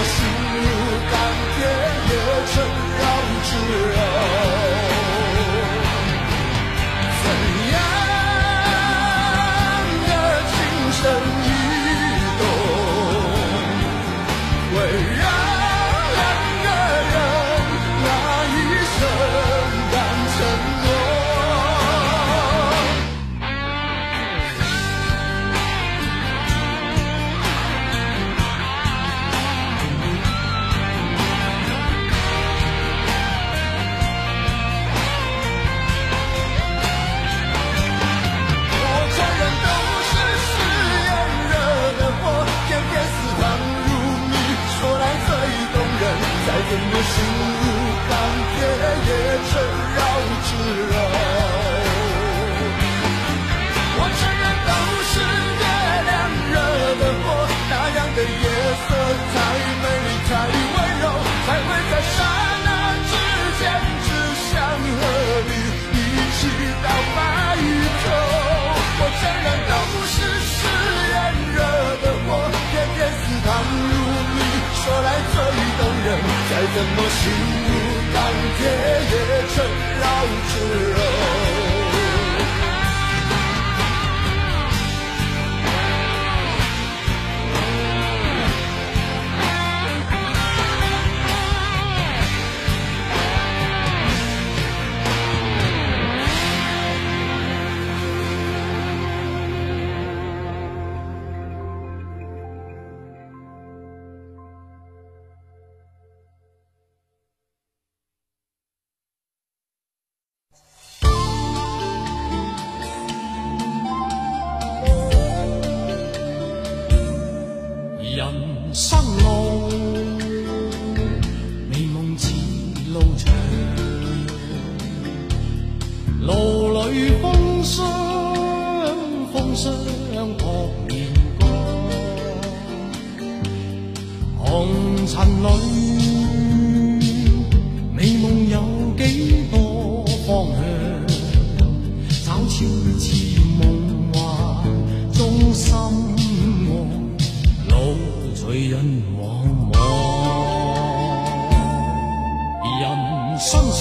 我心。缠绕指柔。我承认都是月亮惹的祸，那样的夜色太美丽，太温柔，才会在刹那之间只想和你一起到白头。我承认都是誓言惹的祸，偏偏似糖如蜜，说来最动人。再怎么心如钢铁，相扑面干，红尘里，美梦有几多方向？找次次梦幻中心爱。路随人茫茫，人生是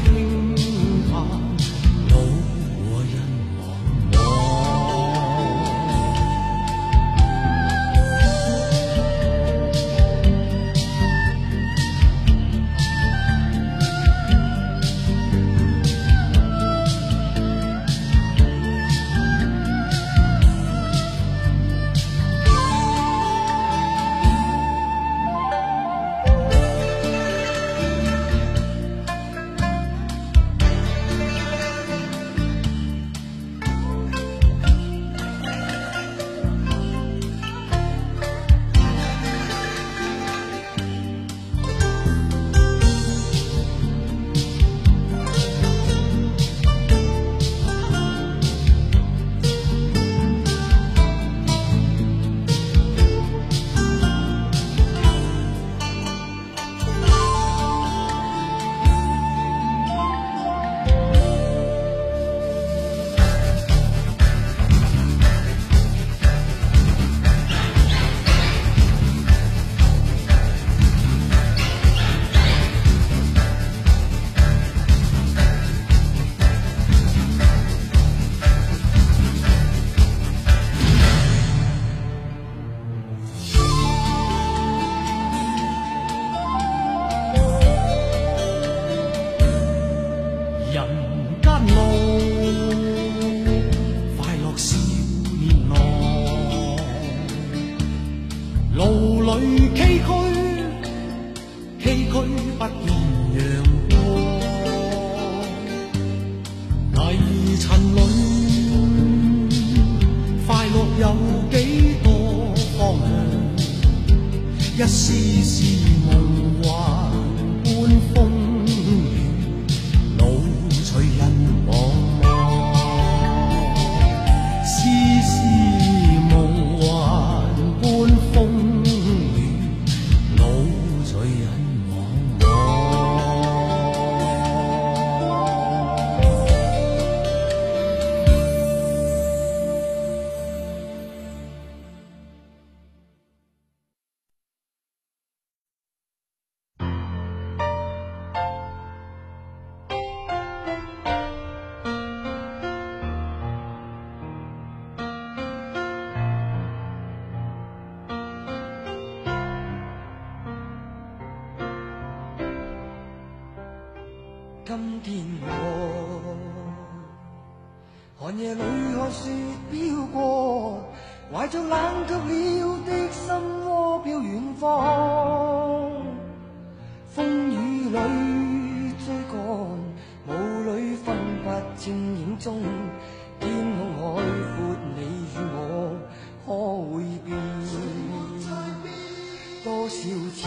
中崎岖不见阳光，泥尘里快乐有几多方向？一丝丝梦。夜里看雪飘过，怀着冷却了的心窝飘远方。风雨里追赶，雾里分不清影踪。天空海阔，你与我可会变？多少次？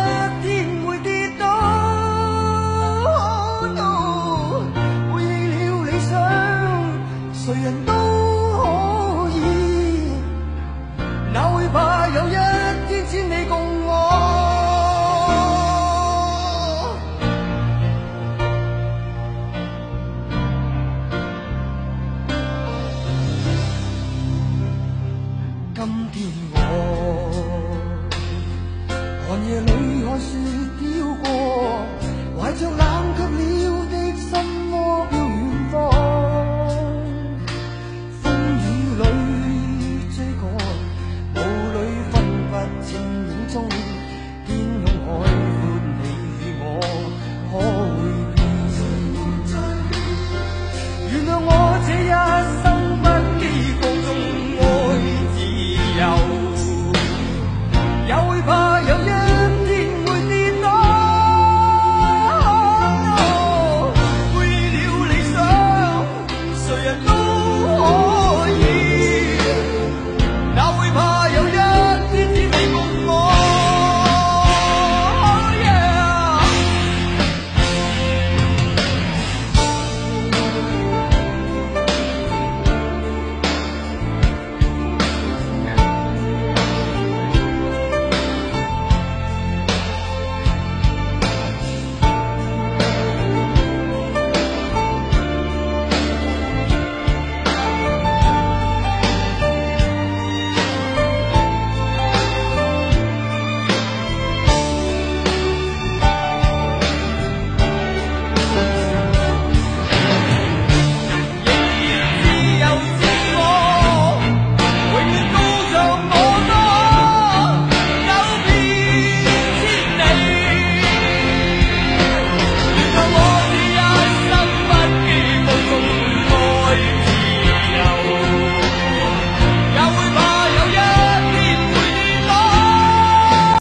till